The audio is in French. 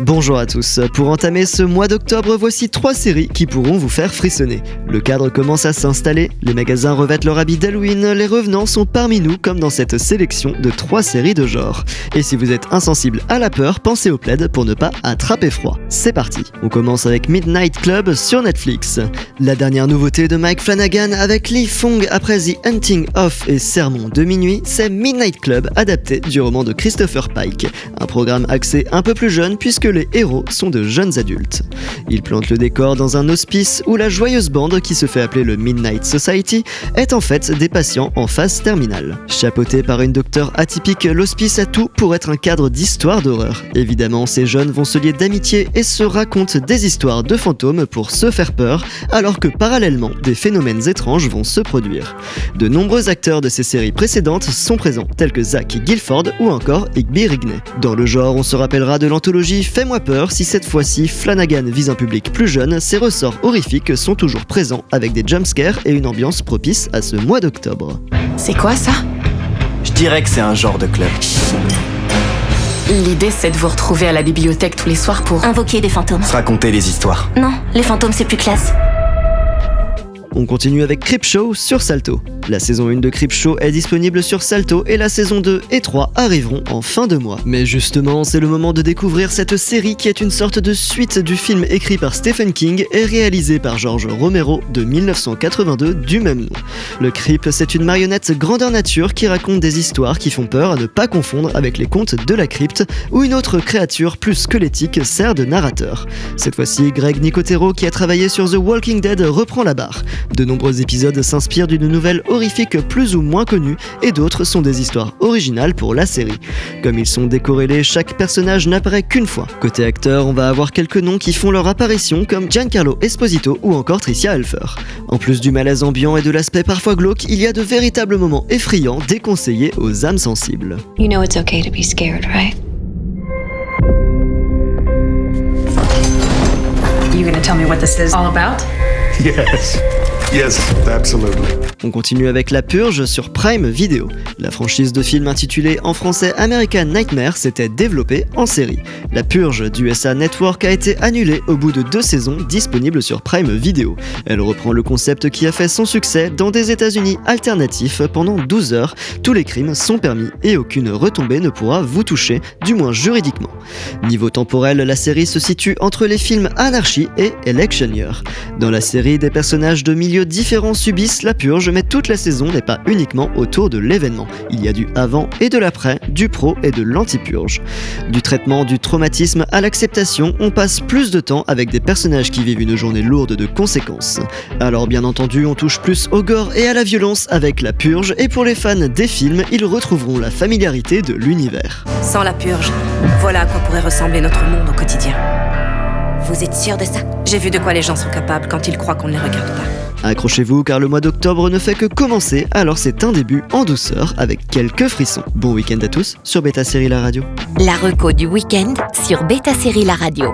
Bonjour à tous. Pour entamer ce mois d'octobre, voici trois séries qui pourront vous faire frissonner. Le cadre commence à s'installer, les magasins revêtent leur habit d'Halloween, les revenants sont parmi nous comme dans cette sélection de trois séries de genre. Et si vous êtes insensible à la peur, pensez au plaid pour ne pas attraper froid. C'est parti. On commence avec Midnight Club sur Netflix. La dernière nouveauté de Mike Flanagan avec Lee Fong après The Hunting of et Sermon de minuit, c'est Midnight Club adapté du roman de Christopher Pike. Un programme axé un peu plus jeune puisque les héros sont de jeunes adultes. Ils plantent le décor dans un hospice où la joyeuse bande qui se fait appeler le Midnight Society est en fait des patients en phase terminale. Chapeauté par une docteure atypique, l'hospice a tout pour être un cadre d'histoire d'horreur. Évidemment, ces jeunes vont se lier d'amitié et se racontent des histoires de fantômes pour se faire peur, alors que parallèlement, des phénomènes étranges vont se produire. De nombreux acteurs de ces séries précédentes sont présents, tels que Zach Guilford ou encore Igby Rigney. Dans le genre, on se rappellera de l'anthologie Fais-moi peur si cette fois-ci Flanagan vise un public plus jeune, ses ressorts horrifiques sont toujours présents avec des jumpscares et une ambiance propice à ce mois d'octobre. C'est quoi ça? Je dirais que c'est un genre de club. L'idée c'est de vous retrouver à la bibliothèque tous les soirs pour... Invoquer des fantômes. Se raconter des histoires. Non, les fantômes c'est plus classe. On continue avec Creepshow sur Salto. La saison 1 de Creepshow est disponible sur Salto et la saison 2 et 3 arriveront en fin de mois. Mais justement, c'est le moment de découvrir cette série qui est une sorte de suite du film écrit par Stephen King et réalisé par George Romero de 1982 du même nom. Le Creep, c'est une marionnette grandeur nature qui raconte des histoires qui font peur à ne pas confondre avec les contes de la crypte où une autre créature plus squelettique sert de narrateur. Cette fois-ci, Greg Nicotero qui a travaillé sur The Walking Dead reprend la barre. De nombreux épisodes s'inspirent d'une nouvelle horrifique plus ou moins connue et d'autres sont des histoires originales pour la série. Comme ils sont décorrélés, chaque personnage n'apparaît qu'une fois. Côté acteur, on va avoir quelques noms qui font leur apparition comme Giancarlo Esposito ou encore Tricia Helfer. En plus du malaise ambiant et de l'aspect parfois glauque, il y a de véritables moments effrayants déconseillés aux âmes sensibles. You know it's okay to be scared, right? You gonna tell me what this is all about? Yes. Yes, absolutely. On continue avec La Purge sur Prime Video. La franchise de film intitulée en français American Nightmare s'était développée en série. La Purge du USA Network a été annulée au bout de deux saisons disponibles sur Prime Video. Elle reprend le concept qui a fait son succès dans des États-Unis alternatifs pendant 12 heures. Tous les crimes sont permis et aucune retombée ne pourra vous toucher, du moins juridiquement. Niveau temporel, la série se situe entre les films Anarchy et Election Year. Dans la série, des personnages de différents subissent la purge, mais toute la saison n'est pas uniquement autour de l'événement. Il y a du avant et de l'après, du pro et de l'anti-purge. Du traitement du traumatisme à l'acceptation, on passe plus de temps avec des personnages qui vivent une journée lourde de conséquences. Alors bien entendu, on touche plus au gore et à la violence avec la purge, et pour les fans des films, ils retrouveront la familiarité de l'univers. Sans la purge, voilà à quoi pourrait ressembler notre monde au quotidien. Vous êtes sûr de ça? J'ai vu de quoi les gens sont capables quand ils croient qu'on ne les regarde pas. Accrochez-vous car le mois d'octobre ne fait que commencer, alors c'est un début en douceur avec quelques frissons. Bon week-end à tous sur Beta Série La Radio. La reco du week-end sur Beta Série La Radio.